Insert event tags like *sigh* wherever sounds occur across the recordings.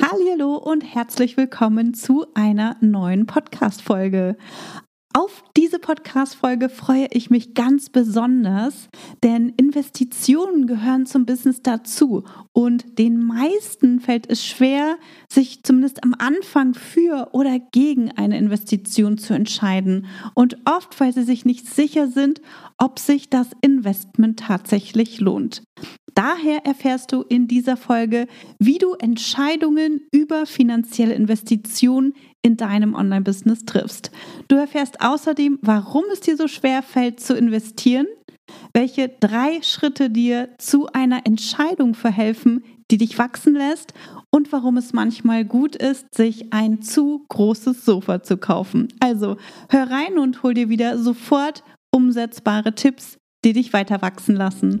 Hallo und herzlich willkommen zu einer neuen Podcast-Folge. Auf diese Podcast-Folge freue ich mich ganz besonders, denn Investitionen gehören zum Business dazu und den meisten fällt es schwer, sich zumindest am Anfang für oder gegen eine Investition zu entscheiden und oft, weil sie sich nicht sicher sind, ob sich das Investment tatsächlich lohnt. Daher erfährst du in dieser Folge, wie du Entscheidungen über finanzielle Investitionen in deinem Online-Business triffst. Du erfährst außerdem, warum es dir so schwer fällt zu investieren, welche drei Schritte dir zu einer Entscheidung verhelfen, die dich wachsen lässt und warum es manchmal gut ist, sich ein zu großes Sofa zu kaufen. Also hör rein und hol dir wieder sofort umsetzbare Tipps, die dich weiter wachsen lassen.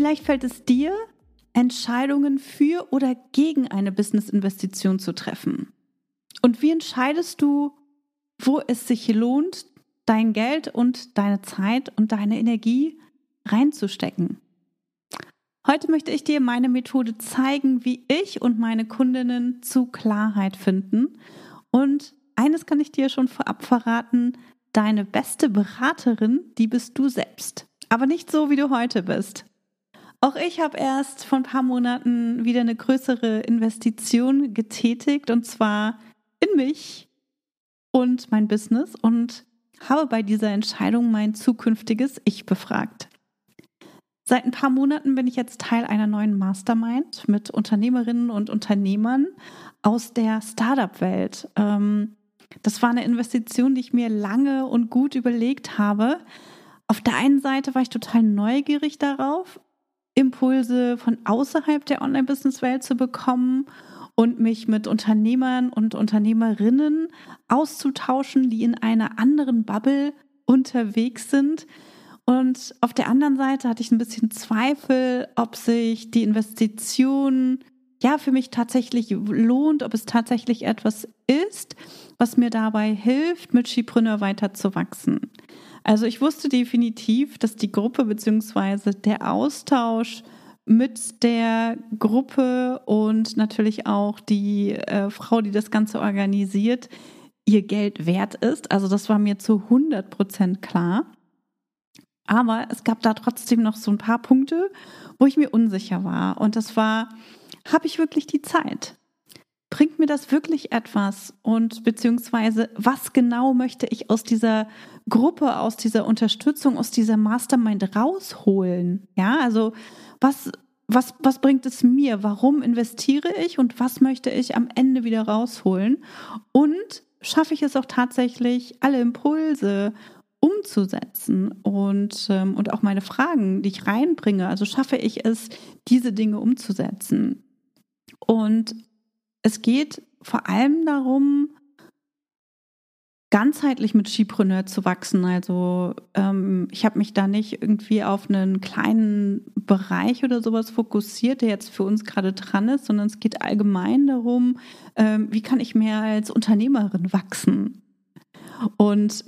Vielleicht fällt es dir, Entscheidungen für oder gegen eine Business-Investition zu treffen. Und wie entscheidest du, wo es sich lohnt, dein Geld und deine Zeit und deine Energie reinzustecken? Heute möchte ich dir meine Methode zeigen, wie ich und meine Kundinnen zu Klarheit finden. Und eines kann ich dir schon vorab verraten, deine beste Beraterin, die bist du selbst. Aber nicht so, wie du heute bist. Auch ich habe erst vor ein paar Monaten wieder eine größere Investition getätigt und zwar in mich und mein Business und habe bei dieser Entscheidung mein zukünftiges Ich befragt. Seit ein paar Monaten bin ich jetzt Teil einer neuen Mastermind mit Unternehmerinnen und Unternehmern aus der Startup-Welt. Ähm, das war eine Investition, die ich mir lange und gut überlegt habe. Auf der einen Seite war ich total neugierig darauf, Impulse von außerhalb der Online-Business-Welt zu bekommen und mich mit Unternehmern und Unternehmerinnen auszutauschen, die in einer anderen Bubble unterwegs sind. Und auf der anderen Seite hatte ich ein bisschen Zweifel, ob sich die Investition ja für mich tatsächlich lohnt, ob es tatsächlich etwas ist, was mir dabei hilft, mit Skipreneur weiterzuwachsen. Also ich wusste definitiv, dass die Gruppe bzw. der Austausch mit der Gruppe und natürlich auch die äh, Frau, die das Ganze organisiert, ihr Geld wert ist. Also das war mir zu 100 Prozent klar. Aber es gab da trotzdem noch so ein paar Punkte, wo ich mir unsicher war. Und das war, habe ich wirklich die Zeit? Bringt mir das wirklich etwas? Und beziehungsweise, was genau möchte ich aus dieser Gruppe, aus dieser Unterstützung, aus dieser Mastermind rausholen? Ja, also was, was, was bringt es mir? Warum investiere ich und was möchte ich am Ende wieder rausholen? Und schaffe ich es auch tatsächlich, alle Impulse umzusetzen und, ähm, und auch meine Fragen, die ich reinbringe, also schaffe ich es, diese Dinge umzusetzen. Und es geht vor allem darum, ganzheitlich mit Skipreneur zu wachsen. Also ähm, ich habe mich da nicht irgendwie auf einen kleinen Bereich oder sowas fokussiert, der jetzt für uns gerade dran ist, sondern es geht allgemein darum, ähm, wie kann ich mehr als Unternehmerin wachsen und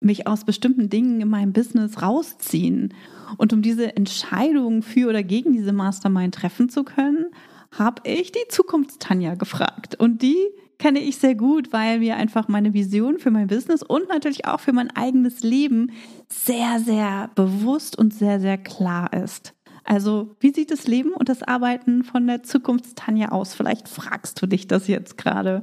mich aus bestimmten Dingen in meinem Business rausziehen. Und um diese Entscheidung für oder gegen diese Mastermind treffen zu können, habe ich die Zukunftstanja gefragt. Und die kenne ich sehr gut, weil mir einfach meine Vision für mein Business und natürlich auch für mein eigenes Leben sehr, sehr bewusst und sehr, sehr klar ist. Also, wie sieht das Leben und das Arbeiten von der Zukunftstanja aus? Vielleicht fragst du dich das jetzt gerade.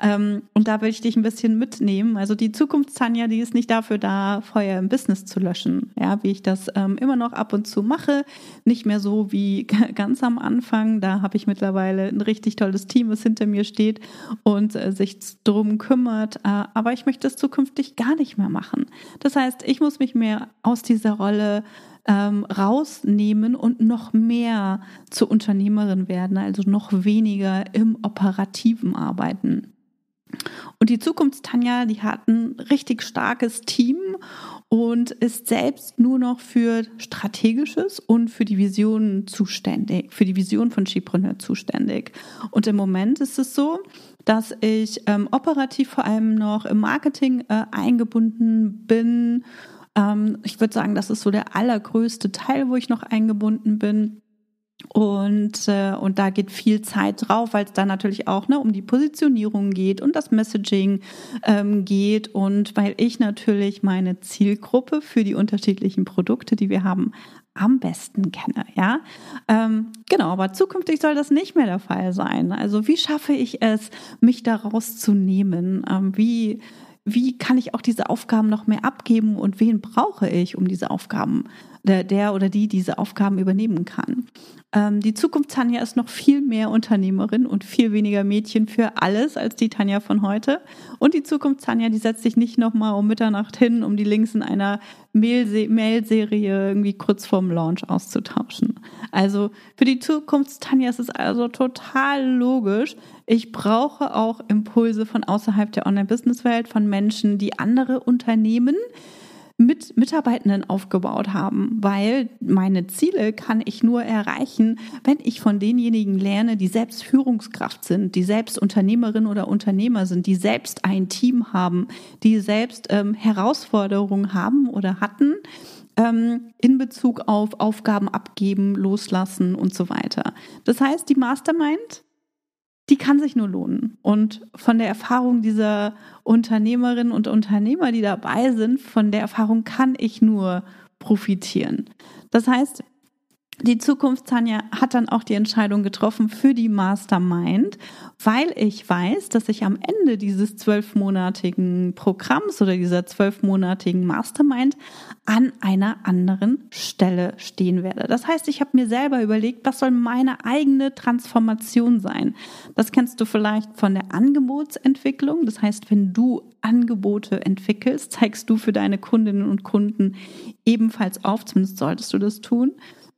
Ähm, und da will ich dich ein bisschen mitnehmen. Also, die Zukunftstanja, die ist nicht dafür da, Feuer im Business zu löschen. Ja, wie ich das ähm, immer noch ab und zu mache. Nicht mehr so wie *laughs* ganz am Anfang. Da habe ich mittlerweile ein richtig tolles Team, was hinter mir steht und äh, sich drum kümmert. Äh, aber ich möchte es zukünftig gar nicht mehr machen. Das heißt, ich muss mich mehr aus dieser Rolle ähm, rausnehmen und noch mehr zur Unternehmerin werden, also noch weniger im operativen Arbeiten. Und die Zukunftstanja, die hat ein richtig starkes Team und ist selbst nur noch für strategisches und für die Vision zuständig, für die Vision von Chipreneur zuständig. Und im Moment ist es so, dass ich ähm, operativ vor allem noch im Marketing äh, eingebunden bin ähm, ich würde sagen, das ist so der allergrößte Teil, wo ich noch eingebunden bin. Und, äh, und da geht viel Zeit drauf, weil es da natürlich auch ne, um die Positionierung geht und das Messaging ähm, geht und weil ich natürlich meine Zielgruppe für die unterschiedlichen Produkte, die wir haben, am besten kenne, ja. Ähm, genau, aber zukünftig soll das nicht mehr der Fall sein. Also wie schaffe ich es, mich daraus zu nehmen? Ähm, wie wie kann ich auch diese Aufgaben noch mehr abgeben und wen brauche ich, um diese Aufgaben, der, der oder die diese Aufgaben übernehmen kann. Ähm, die Zukunft Tanja ist noch viel mehr Unternehmerin und viel weniger Mädchen für alles als die Tanja von heute. Und die Zukunft Tanja, die setzt sich nicht nochmal um Mitternacht hin, um die Links in einer Mail-Serie irgendwie kurz vorm Launch auszutauschen. Also für die Zukunft Tanja ist es also total logisch. Ich brauche auch Impulse von außerhalb der Online-Business-Welt, von Menschen, die andere Unternehmen mit Mitarbeitenden aufgebaut haben, weil meine Ziele kann ich nur erreichen, wenn ich von denjenigen lerne, die selbst Führungskraft sind, die selbst Unternehmerin oder Unternehmer sind, die selbst ein Team haben, die selbst ähm, Herausforderungen haben oder hatten ähm, in Bezug auf Aufgaben abgeben, loslassen und so weiter. Das heißt, die Mastermind die kann sich nur lohnen. Und von der Erfahrung dieser Unternehmerinnen und Unternehmer, die dabei sind, von der Erfahrung kann ich nur profitieren. Das heißt, die Zukunft Tanja hat dann auch die Entscheidung getroffen für die Mastermind, weil ich weiß, dass ich am Ende dieses zwölfmonatigen Programms oder dieser zwölfmonatigen Mastermind an einer anderen Stelle stehen werde. Das heißt, ich habe mir selber überlegt, was soll meine eigene Transformation sein. Das kennst du vielleicht von der Angebotsentwicklung. Das heißt, wenn du Angebote entwickelst, zeigst du für deine Kundinnen und Kunden ebenfalls auf, zumindest solltest du das tun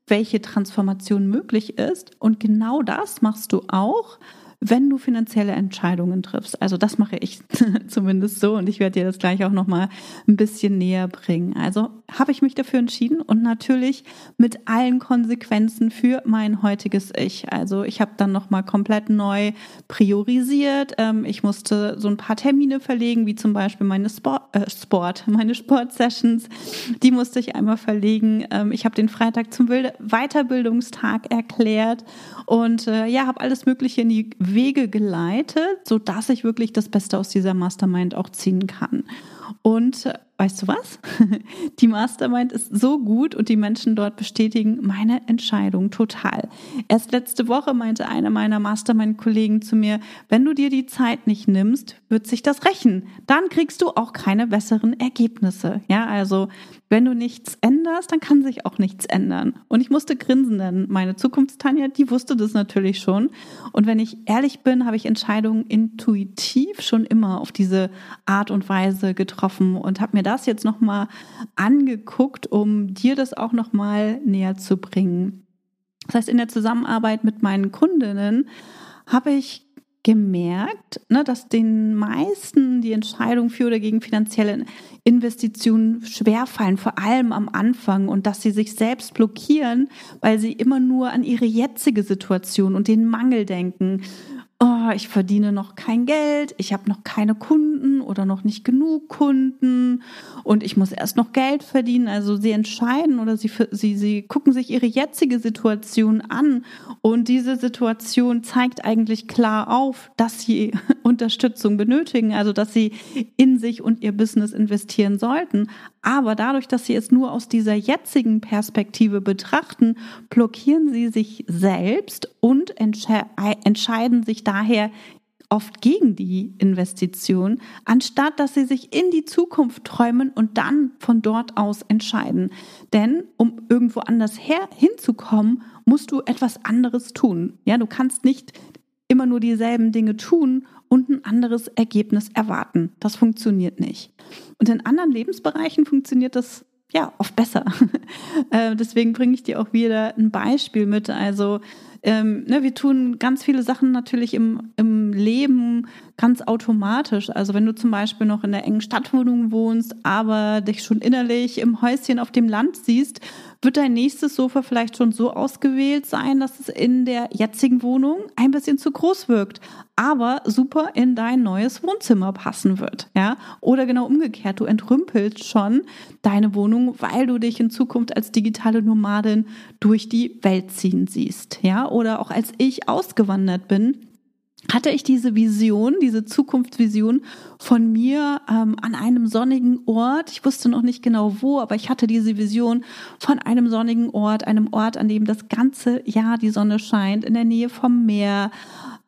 welche Transformation möglich ist. Und genau das machst du auch wenn du finanzielle Entscheidungen triffst. Also das mache ich *laughs* zumindest so und ich werde dir das gleich auch noch mal ein bisschen näher bringen. Also habe ich mich dafür entschieden und natürlich mit allen Konsequenzen für mein heutiges Ich. Also ich habe dann noch mal komplett neu priorisiert. Ähm, ich musste so ein paar Termine verlegen, wie zum Beispiel meine Sport, äh, Sport *laughs* meine Sportsessions. Die musste ich einmal verlegen. Ähm, ich habe den Freitag zum Weiterbildungstag erklärt und äh, ja, habe alles Mögliche in die Wege geleitet, so dass ich wirklich das Beste aus dieser Mastermind auch ziehen kann. Und äh, weißt du was? *laughs* Die Mastermind ist so gut und die Menschen dort bestätigen meine Entscheidung total. Erst letzte Woche meinte einer meiner Mastermind-Kollegen zu mir, wenn du dir die Zeit nicht nimmst, wird sich das rächen. Dann kriegst du auch keine besseren Ergebnisse. Ja, also wenn du nichts änderst, dann kann sich auch nichts ändern. Und ich musste grinsen, denn meine Zukunftstanja, die wusste das natürlich schon. Und wenn ich ehrlich bin, habe ich Entscheidungen intuitiv schon immer auf diese Art und Weise getroffen und habe mir das jetzt nochmal angeguckt, um dir das auch nochmal näher zu bringen. Das heißt, in der Zusammenarbeit mit meinen Kundinnen habe ich gemerkt, ne, dass den meisten die Entscheidung für oder gegen finanzielle Investitionen schwerfallen, vor allem am Anfang, und dass sie sich selbst blockieren, weil sie immer nur an ihre jetzige Situation und den Mangel denken oh, ich verdiene noch kein Geld, ich habe noch keine Kunden oder noch nicht genug Kunden und ich muss erst noch Geld verdienen. Also sie entscheiden oder sie, sie, sie gucken sich ihre jetzige Situation an und diese Situation zeigt eigentlich klar auf, dass sie *laughs* Unterstützung benötigen, also dass sie in sich und ihr Business investieren sollten. Aber dadurch, dass sie es nur aus dieser jetzigen Perspektive betrachten, blockieren sie sich selbst und entsche entscheiden sich daher oft gegen die Investition, anstatt dass sie sich in die Zukunft träumen und dann von dort aus entscheiden. Denn um irgendwo anders her hinzukommen, musst du etwas anderes tun. Ja, du kannst nicht immer nur dieselben Dinge tun und ein anderes Ergebnis erwarten. Das funktioniert nicht. Und in anderen Lebensbereichen funktioniert das ja oft besser. *laughs* Äh, deswegen bringe ich dir auch wieder ein Beispiel mit. Also ähm, ne, wir tun ganz viele Sachen natürlich im, im Leben ganz automatisch. Also wenn du zum Beispiel noch in einer engen Stadtwohnung wohnst, aber dich schon innerlich im Häuschen auf dem Land siehst, wird dein nächstes Sofa vielleicht schon so ausgewählt sein, dass es in der jetzigen Wohnung ein bisschen zu groß wirkt, aber super in dein neues Wohnzimmer passen wird, ja? Oder genau umgekehrt, du entrümpelst schon deine Wohnung, weil du dich in Zukunft als digitale Nomadin durch die Welt ziehen siehst, ja? Oder auch als ich ausgewandert bin, hatte ich diese Vision, diese Zukunftsvision von mir ähm, an einem sonnigen Ort. Ich wusste noch nicht genau wo, aber ich hatte diese Vision von einem sonnigen Ort, einem Ort, an dem das ganze Jahr die Sonne scheint, in der Nähe vom Meer.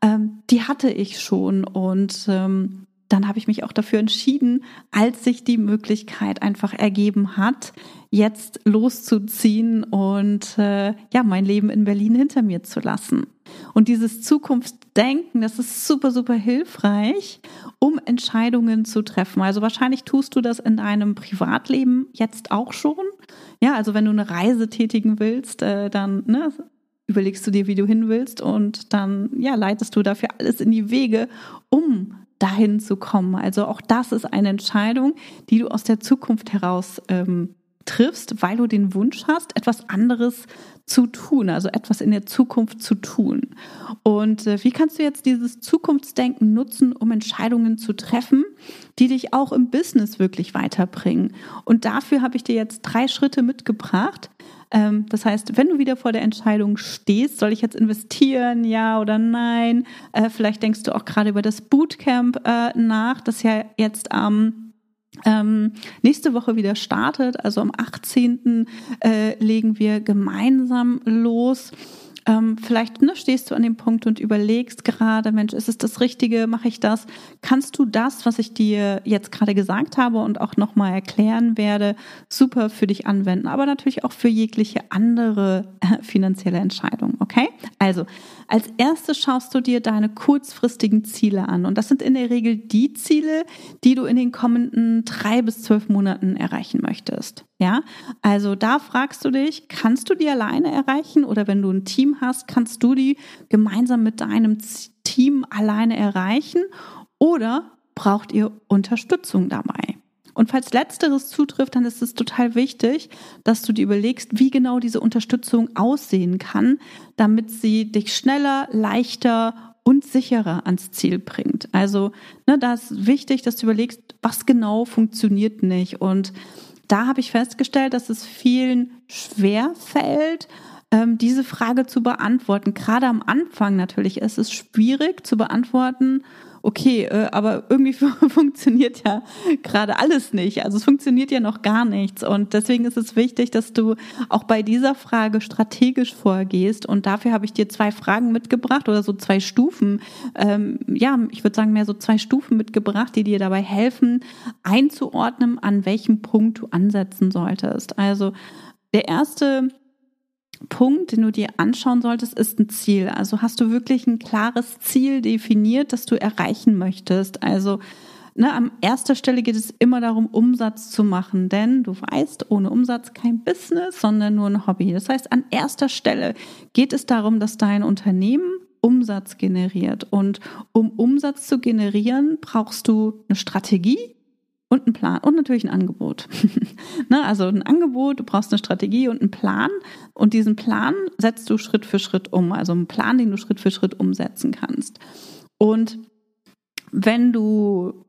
Ähm, die hatte ich schon und ähm, dann habe ich mich auch dafür entschieden, als sich die Möglichkeit einfach ergeben hat, jetzt loszuziehen und äh, ja mein Leben in Berlin hinter mir zu lassen. Und dieses Zukunftsdenken, das ist super, super hilfreich, um Entscheidungen zu treffen. Also wahrscheinlich tust du das in deinem Privatleben jetzt auch schon. Ja, also wenn du eine Reise tätigen willst, äh, dann ne, überlegst du dir, wie du hin willst und dann ja, leitest du dafür alles in die Wege, um dahin zu kommen. Also auch das ist eine Entscheidung, die du aus der Zukunft heraus ähm, triffst, weil du den Wunsch hast, etwas anderes zu tun, also etwas in der Zukunft zu tun. Und äh, wie kannst du jetzt dieses Zukunftsdenken nutzen, um Entscheidungen zu treffen, die dich auch im Business wirklich weiterbringen? Und dafür habe ich dir jetzt drei Schritte mitgebracht. Ähm, das heißt, wenn du wieder vor der Entscheidung stehst, soll ich jetzt investieren, ja oder nein? Äh, vielleicht denkst du auch gerade über das Bootcamp äh, nach, das ja jetzt am ähm, nächste Woche wieder startet. Also am 18. Äh, legen wir gemeinsam los. Ähm, vielleicht ne, stehst du an dem Punkt und überlegst gerade, Mensch, ist es das Richtige? Mache ich das? Kannst du das, was ich dir jetzt gerade gesagt habe und auch nochmal erklären werde, super für dich anwenden, aber natürlich auch für jegliche andere äh, finanzielle Entscheidung. Okay? Also, als erstes schaust du dir deine kurzfristigen Ziele an. Und das sind in der Regel die Ziele, die du in den kommenden drei bis zwölf Monaten erreichen möchtest. Ja, also da fragst du dich, kannst du die alleine erreichen oder wenn du ein Team hast, kannst du die gemeinsam mit deinem Team alleine erreichen oder braucht ihr Unterstützung dabei? Und falls letzteres zutrifft, dann ist es total wichtig, dass du dir überlegst, wie genau diese Unterstützung aussehen kann, damit sie dich schneller, leichter und sicherer ans Ziel bringt. Also, ne, da ist wichtig, dass du überlegst, was genau funktioniert nicht. Und da habe ich festgestellt, dass es vielen schwer fällt, ähm, diese Frage zu beantworten. Gerade am Anfang natürlich ist es schwierig zu beantworten, okay, äh, aber irgendwie *laughs* funktioniert ja gerade alles nicht. Also es funktioniert ja noch gar nichts. Und deswegen ist es wichtig, dass du auch bei dieser Frage strategisch vorgehst. Und dafür habe ich dir zwei Fragen mitgebracht oder so zwei Stufen. Ähm, ja, ich würde sagen mehr so zwei Stufen mitgebracht, die dir dabei helfen, einzuordnen, an welchem Punkt du ansetzen solltest. Also der erste Punkt, den du dir anschauen solltest, ist ein Ziel. Also hast du wirklich ein klares Ziel definiert, das du erreichen möchtest. Also ne, an erster Stelle geht es immer darum, Umsatz zu machen, denn du weißt, ohne Umsatz kein Business, sondern nur ein Hobby. Das heißt, an erster Stelle geht es darum, dass dein Unternehmen Umsatz generiert. Und um Umsatz zu generieren, brauchst du eine Strategie, und einen Plan und natürlich ein Angebot. *laughs* ne, also ein Angebot, du brauchst eine Strategie und einen Plan und diesen Plan setzt du Schritt für Schritt um, also einen Plan, den du Schritt für Schritt umsetzen kannst. Und wenn du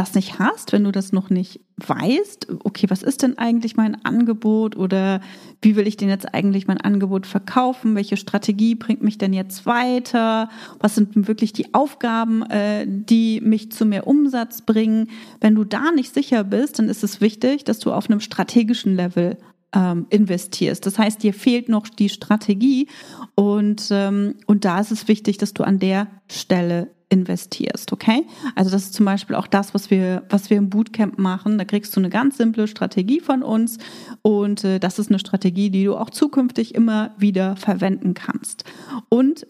das nicht hast, wenn du das noch nicht weißt, okay, was ist denn eigentlich mein Angebot oder wie will ich denn jetzt eigentlich mein Angebot verkaufen? Welche Strategie bringt mich denn jetzt weiter? Was sind wirklich die Aufgaben, äh, die mich zu mehr Umsatz bringen? Wenn du da nicht sicher bist, dann ist es wichtig, dass du auf einem strategischen Level ähm, investierst. Das heißt, dir fehlt noch die Strategie und, ähm, und da ist es wichtig, dass du an der Stelle investierst, okay? Also das ist zum Beispiel auch das, was wir, was wir im Bootcamp machen. Da kriegst du eine ganz simple Strategie von uns und äh, das ist eine Strategie, die du auch zukünftig immer wieder verwenden kannst. Und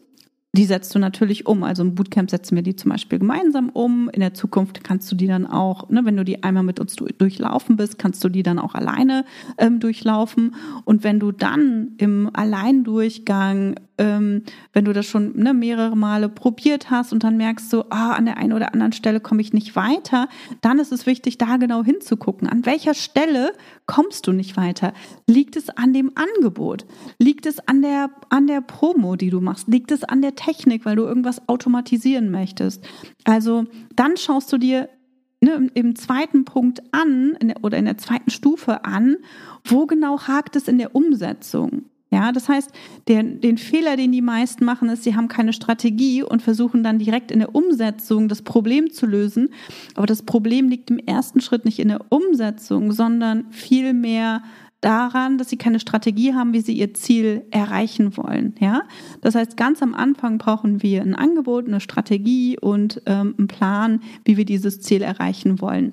die setzt du natürlich um. Also im Bootcamp setzen wir die zum Beispiel gemeinsam um. In der Zukunft kannst du die dann auch, ne, wenn du die einmal mit uns durchlaufen bist, kannst du die dann auch alleine ähm, durchlaufen. Und wenn du dann im Alleindurchgang ähm, wenn du das schon ne, mehrere Male probiert hast und dann merkst du, ah, an der einen oder anderen Stelle komme ich nicht weiter, dann ist es wichtig, da genau hinzugucken. An welcher Stelle kommst du nicht weiter? Liegt es an dem Angebot? Liegt es an der, an der Promo, die du machst? Liegt es an der Technik, weil du irgendwas automatisieren möchtest? Also dann schaust du dir ne, im zweiten Punkt an in der, oder in der zweiten Stufe an, wo genau hakt es in der Umsetzung? Ja, das heißt, der, den Fehler, den die meisten machen, ist, sie haben keine Strategie und versuchen dann direkt in der Umsetzung das Problem zu lösen. Aber das Problem liegt im ersten Schritt nicht in der Umsetzung, sondern vielmehr daran, dass sie keine Strategie haben, wie sie ihr Ziel erreichen wollen. Ja, das heißt, ganz am Anfang brauchen wir ein Angebot, eine Strategie und ähm, einen Plan, wie wir dieses Ziel erreichen wollen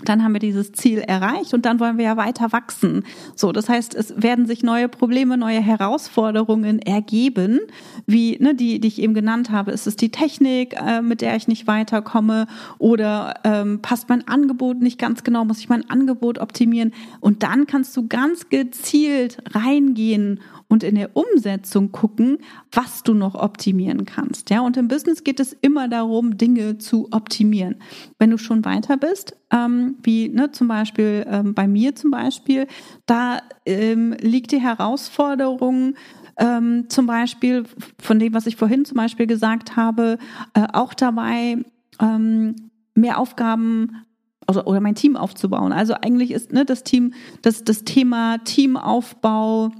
dann haben wir dieses Ziel erreicht und dann wollen wir ja weiter wachsen. So, das heißt, es werden sich neue Probleme, neue Herausforderungen ergeben, wie ne, die, die ich eben genannt habe. Ist es die Technik, äh, mit der ich nicht weiterkomme, oder ähm, passt mein Angebot nicht ganz genau? Muss ich mein Angebot optimieren? Und dann kannst du ganz gezielt reingehen und in der Umsetzung gucken, was du noch optimieren kannst. Ja, und im Business geht es immer darum, Dinge zu optimieren. Wenn du schon weiter bist, ähm, wie ne, zum Beispiel ähm, bei mir zum Beispiel, da ähm, liegt die Herausforderung, ähm, zum Beispiel von dem, was ich vorhin zum Beispiel gesagt habe, äh, auch dabei, ähm, mehr Aufgaben also, oder mein Team aufzubauen. Also eigentlich ist ne, das Team, das, das Thema Teamaufbau,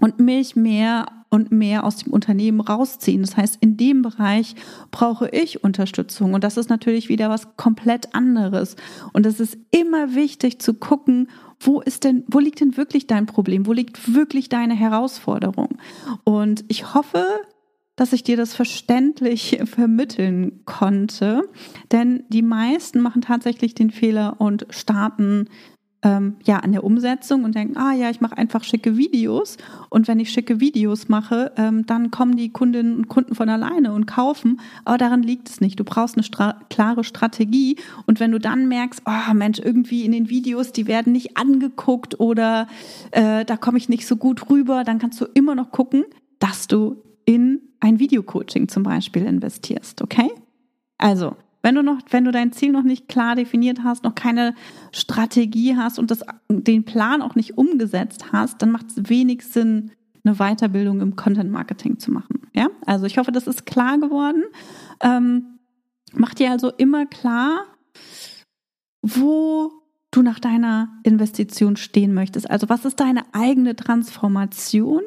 und mich mehr und mehr aus dem Unternehmen rausziehen. Das heißt, in dem Bereich brauche ich Unterstützung. Und das ist natürlich wieder was komplett anderes. Und es ist immer wichtig zu gucken, wo ist denn, wo liegt denn wirklich dein Problem? Wo liegt wirklich deine Herausforderung? Und ich hoffe, dass ich dir das verständlich *laughs* vermitteln konnte. Denn die meisten machen tatsächlich den Fehler und starten ähm, ja an der Umsetzung und denken, ah ja, ich mache einfach schicke Videos und wenn ich schicke Videos mache, ähm, dann kommen die Kundinnen und Kunden von alleine und kaufen. Aber daran liegt es nicht. Du brauchst eine stra klare Strategie und wenn du dann merkst, oh Mensch, irgendwie in den Videos, die werden nicht angeguckt oder äh, da komme ich nicht so gut rüber, dann kannst du immer noch gucken, dass du in ein Videocoaching zum Beispiel investierst, okay? Also wenn du noch, wenn du dein Ziel noch nicht klar definiert hast, noch keine Strategie hast und das, den Plan auch nicht umgesetzt hast, dann macht es wenig Sinn, eine Weiterbildung im Content Marketing zu machen. Ja, also ich hoffe, das ist klar geworden. Ähm, mach dir also immer klar, wo du nach deiner Investition stehen möchtest. Also was ist deine eigene Transformation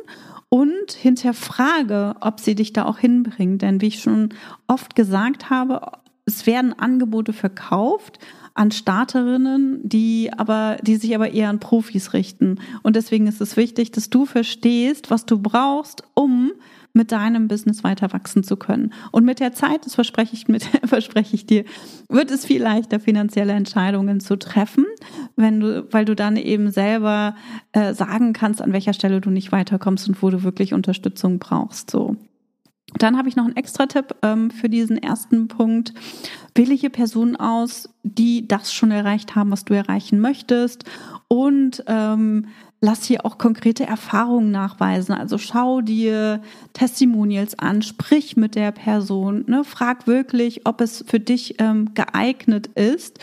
und hinterfrage, ob sie dich da auch hinbringt. Denn wie ich schon oft gesagt habe, es werden Angebote verkauft an Starterinnen, die aber, die sich aber eher an Profis richten. Und deswegen ist es wichtig, dass du verstehst, was du brauchst, um mit deinem Business weiter wachsen zu können. Und mit der Zeit, das verspreche ich, mit, *laughs* verspreche ich dir, wird es viel leichter, finanzielle Entscheidungen zu treffen, wenn du, weil du dann eben selber äh, sagen kannst, an welcher Stelle du nicht weiterkommst und wo du wirklich Unterstützung brauchst. So. Dann habe ich noch einen Extra-Tipp ähm, für diesen ersten Punkt. Wähle hier Personen aus, die das schon erreicht haben, was du erreichen möchtest. Und ähm, lass hier auch konkrete Erfahrungen nachweisen. Also schau dir Testimonials an, sprich mit der Person, ne? frag wirklich, ob es für dich ähm, geeignet ist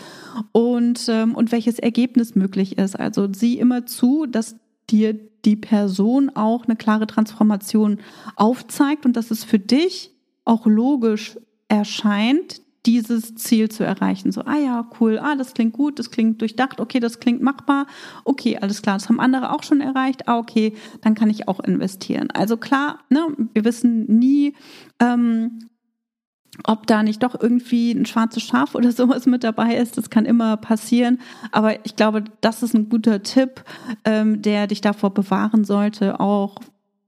und, ähm, und welches Ergebnis möglich ist. Also sieh immer zu, dass dir die Person auch eine klare Transformation aufzeigt und dass es für dich auch logisch erscheint, dieses Ziel zu erreichen. So, ah ja, cool, ah, das klingt gut, das klingt durchdacht, okay, das klingt machbar, okay, alles klar, das haben andere auch schon erreicht, ah, okay, dann kann ich auch investieren. Also klar, ne, wir wissen nie, ähm, ob da nicht doch irgendwie ein schwarzes Schaf oder *laughs* sowas mit dabei ist. Das kann immer passieren. Aber ich glaube, das ist ein guter Tipp, ähm, der dich davor bewahren sollte, auch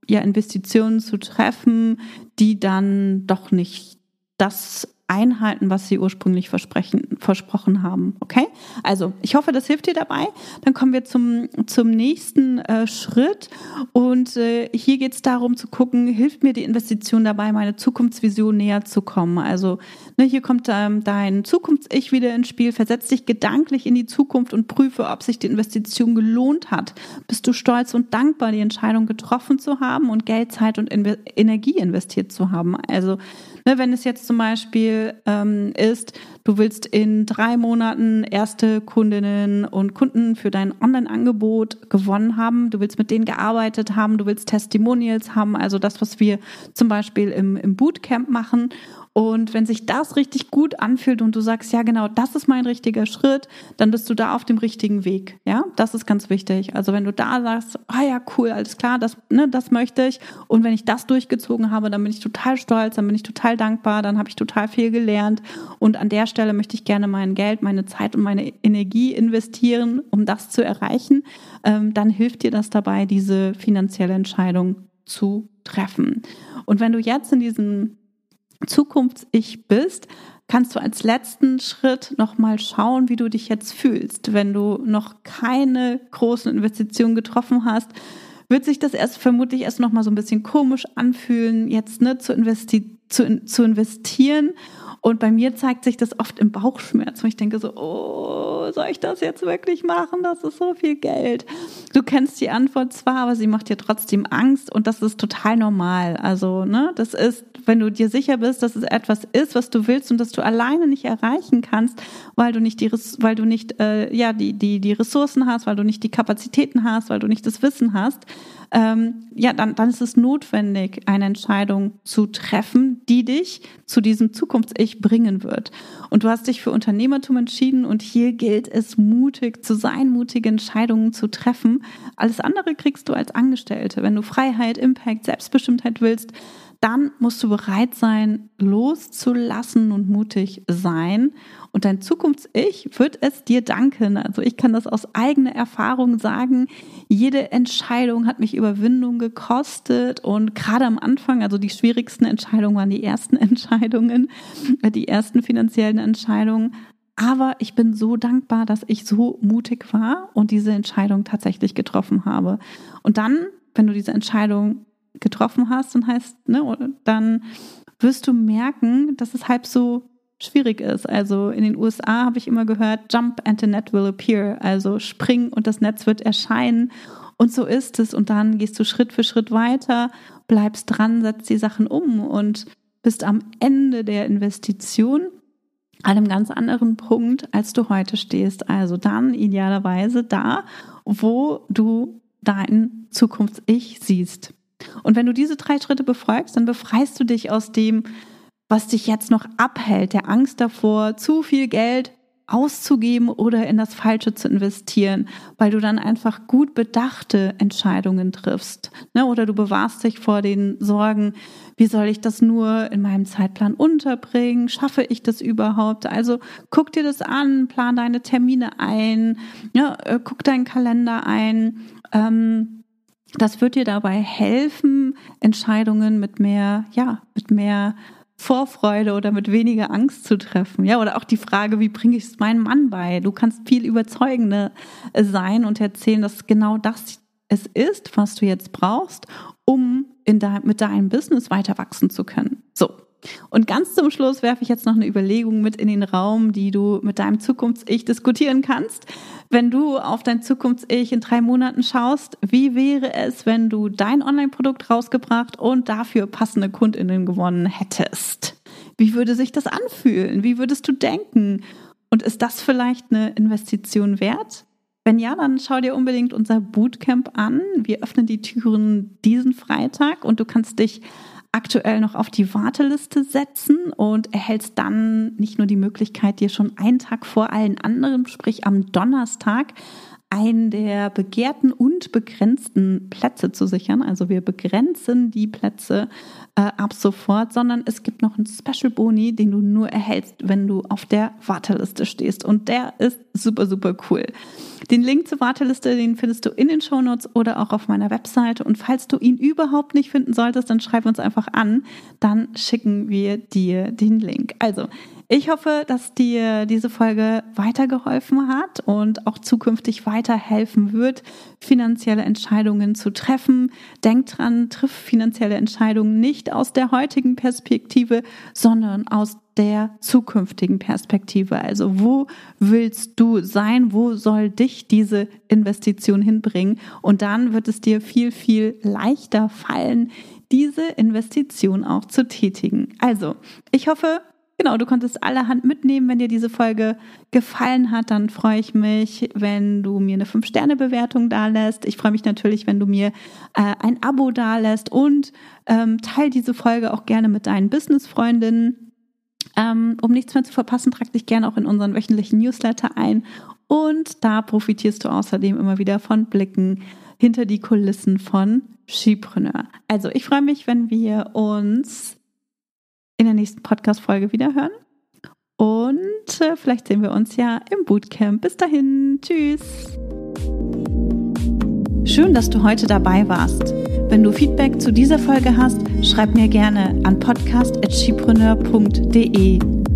ja Investitionen zu treffen, die dann doch nicht das einhalten, was sie ursprünglich versprechen, versprochen haben. Okay? Also, ich hoffe, das hilft dir dabei. Dann kommen wir zum, zum nächsten äh, Schritt. Und äh, hier geht es darum zu gucken, hilft mir die Investition dabei, meine Zukunftsvision näher zu kommen. Also, ne, hier kommt ähm, dein Zukunfts-Ich wieder ins Spiel. Versetz dich gedanklich in die Zukunft und prüfe, ob sich die Investition gelohnt hat. Bist du stolz und dankbar, die Entscheidung getroffen zu haben und Geld, Zeit und Inve Energie investiert zu haben? Also, Ne, wenn es jetzt zum Beispiel ähm, ist, du willst in drei Monaten erste Kundinnen und Kunden für dein Online-Angebot gewonnen haben, du willst mit denen gearbeitet haben, du willst Testimonials haben, also das, was wir zum Beispiel im, im Bootcamp machen und wenn sich das richtig gut anfühlt und du sagst, ja genau, das ist mein richtiger Schritt, dann bist du da auf dem richtigen Weg. Ja, das ist ganz wichtig. Also wenn du da sagst, ah ja, cool, alles klar, das, ne, das möchte ich. Und wenn ich das durchgezogen habe, dann bin ich total stolz, dann bin ich total dankbar, dann habe ich total viel gelernt. Und an der Stelle möchte ich gerne mein Geld, meine Zeit und meine Energie investieren, um das zu erreichen. Ähm, dann hilft dir das dabei, diese finanzielle Entscheidung zu treffen. Und wenn du jetzt in diesem Zukunfts-Ich bist, kannst du als letzten Schritt nochmal schauen, wie du dich jetzt fühlst. Wenn du noch keine großen Investitionen getroffen hast, wird sich das erst vermutlich erst nochmal so ein bisschen komisch anfühlen, jetzt ne, zu, investi zu, zu investieren und bei mir zeigt sich das oft im Bauchschmerz, wo ich denke so, oh, soll ich das jetzt wirklich machen? Das ist so viel Geld. Du kennst die Antwort zwar, aber sie macht dir trotzdem Angst und das ist total normal. Also, ne, das ist, wenn du dir sicher bist, dass es etwas ist, was du willst und dass du alleine nicht erreichen kannst, weil du nicht die, weil du nicht, äh, ja, die, die, die Ressourcen hast, weil du nicht die Kapazitäten hast, weil du nicht das Wissen hast, ähm, ja, dann, dann ist es notwendig, eine Entscheidung zu treffen, die dich zu diesem Zukunfts-Ich bringen wird. Und du hast dich für Unternehmertum entschieden und hier gilt es, mutig zu sein, mutige Entscheidungen zu treffen. Alles andere kriegst du als Angestellte. Wenn du Freiheit, Impact, Selbstbestimmtheit willst, dann musst du bereit sein, loszulassen und mutig sein. Und dein Zukunfts-Ich wird es dir danken. Also ich kann das aus eigener Erfahrung sagen. Jede Entscheidung hat mich Überwindung gekostet. Und gerade am Anfang, also die schwierigsten Entscheidungen waren die ersten *laughs* Entscheidungen, die ersten finanziellen Entscheidungen. Aber ich bin so dankbar, dass ich so mutig war und diese Entscheidung tatsächlich getroffen habe. Und dann, wenn du diese Entscheidung getroffen hast, dann heißt, ne, dann wirst du merken, dass es halb so schwierig ist. Also in den USA habe ich immer gehört, jump and the net will appear. Also spring und das Netz wird erscheinen. Und so ist es. Und dann gehst du Schritt für Schritt weiter, bleibst dran, setzt die Sachen um und bist am Ende der Investition an einem ganz anderen Punkt, als du heute stehst. Also dann idealerweise da, wo du dein Zukunfts-Ich siehst. Und wenn du diese drei Schritte befolgst, dann befreist du dich aus dem, was dich jetzt noch abhält, der Angst davor, zu viel Geld auszugeben oder in das Falsche zu investieren, weil du dann einfach gut bedachte Entscheidungen triffst. Ne? Oder du bewahrst dich vor den Sorgen, wie soll ich das nur in meinem Zeitplan unterbringen? Schaffe ich das überhaupt? Also guck dir das an, plan deine Termine ein, ja, äh, guck deinen Kalender ein. Ähm, das wird dir dabei helfen, Entscheidungen mit mehr, ja, mit mehr Vorfreude oder mit weniger Angst zu treffen. Ja, oder auch die Frage, wie bringe ich es meinem Mann bei? Du kannst viel überzeugender sein und erzählen, dass genau das es ist, was du jetzt brauchst, um in de mit deinem Business weiter wachsen zu können. So. Und ganz zum Schluss werfe ich jetzt noch eine Überlegung mit in den Raum, die du mit deinem Zukunfts-Ich diskutieren kannst. Wenn du auf dein Zukunfts-Ich in drei Monaten schaust, wie wäre es, wenn du dein Online-Produkt rausgebracht und dafür passende KundInnen gewonnen hättest? Wie würde sich das anfühlen? Wie würdest du denken? Und ist das vielleicht eine Investition wert? Wenn ja, dann schau dir unbedingt unser Bootcamp an. Wir öffnen die Türen diesen Freitag und du kannst dich aktuell noch auf die Warteliste setzen und erhältst dann nicht nur die Möglichkeit, dir schon einen Tag vor allen anderen, sprich am Donnerstag, einen der begehrten und begrenzten Plätze zu sichern. Also wir begrenzen die Plätze äh, ab sofort, sondern es gibt noch einen Special Boni, den du nur erhältst, wenn du auf der Warteliste stehst. Und der ist super, super cool. Den Link zur Warteliste, den findest du in den Shownotes oder auch auf meiner Webseite. Und falls du ihn überhaupt nicht finden solltest, dann schreib uns einfach an. Dann schicken wir dir den Link. Also, ich hoffe, dass dir diese Folge weitergeholfen hat und auch zukünftig weiterhelfen wird, finanzielle Entscheidungen zu treffen. Denk dran, triff finanzielle Entscheidungen nicht aus der heutigen Perspektive, sondern aus der zukünftigen Perspektive. Also wo willst du sein? Wo soll dich diese Investition hinbringen? Und dann wird es dir viel, viel leichter fallen, diese Investition auch zu tätigen. Also, ich hoffe, Genau, du konntest allerhand mitnehmen. Wenn dir diese Folge gefallen hat, dann freue ich mich, wenn du mir eine 5-Sterne-Bewertung dalässt. Ich freue mich natürlich, wenn du mir äh, ein Abo dalässt und ähm, teil diese Folge auch gerne mit deinen Business-Freundinnen. Ähm, um nichts mehr zu verpassen, trag dich gerne auch in unseren wöchentlichen Newsletter ein. Und da profitierst du außerdem immer wieder von Blicken hinter die Kulissen von Skipreneur. Also ich freue mich, wenn wir uns in der nächsten Podcast-Folge wieder hören. Und äh, vielleicht sehen wir uns ja im Bootcamp. Bis dahin. Tschüss. Schön, dass du heute dabei warst. Wenn du Feedback zu dieser Folge hast, schreib mir gerne an podcast.chipreneur.de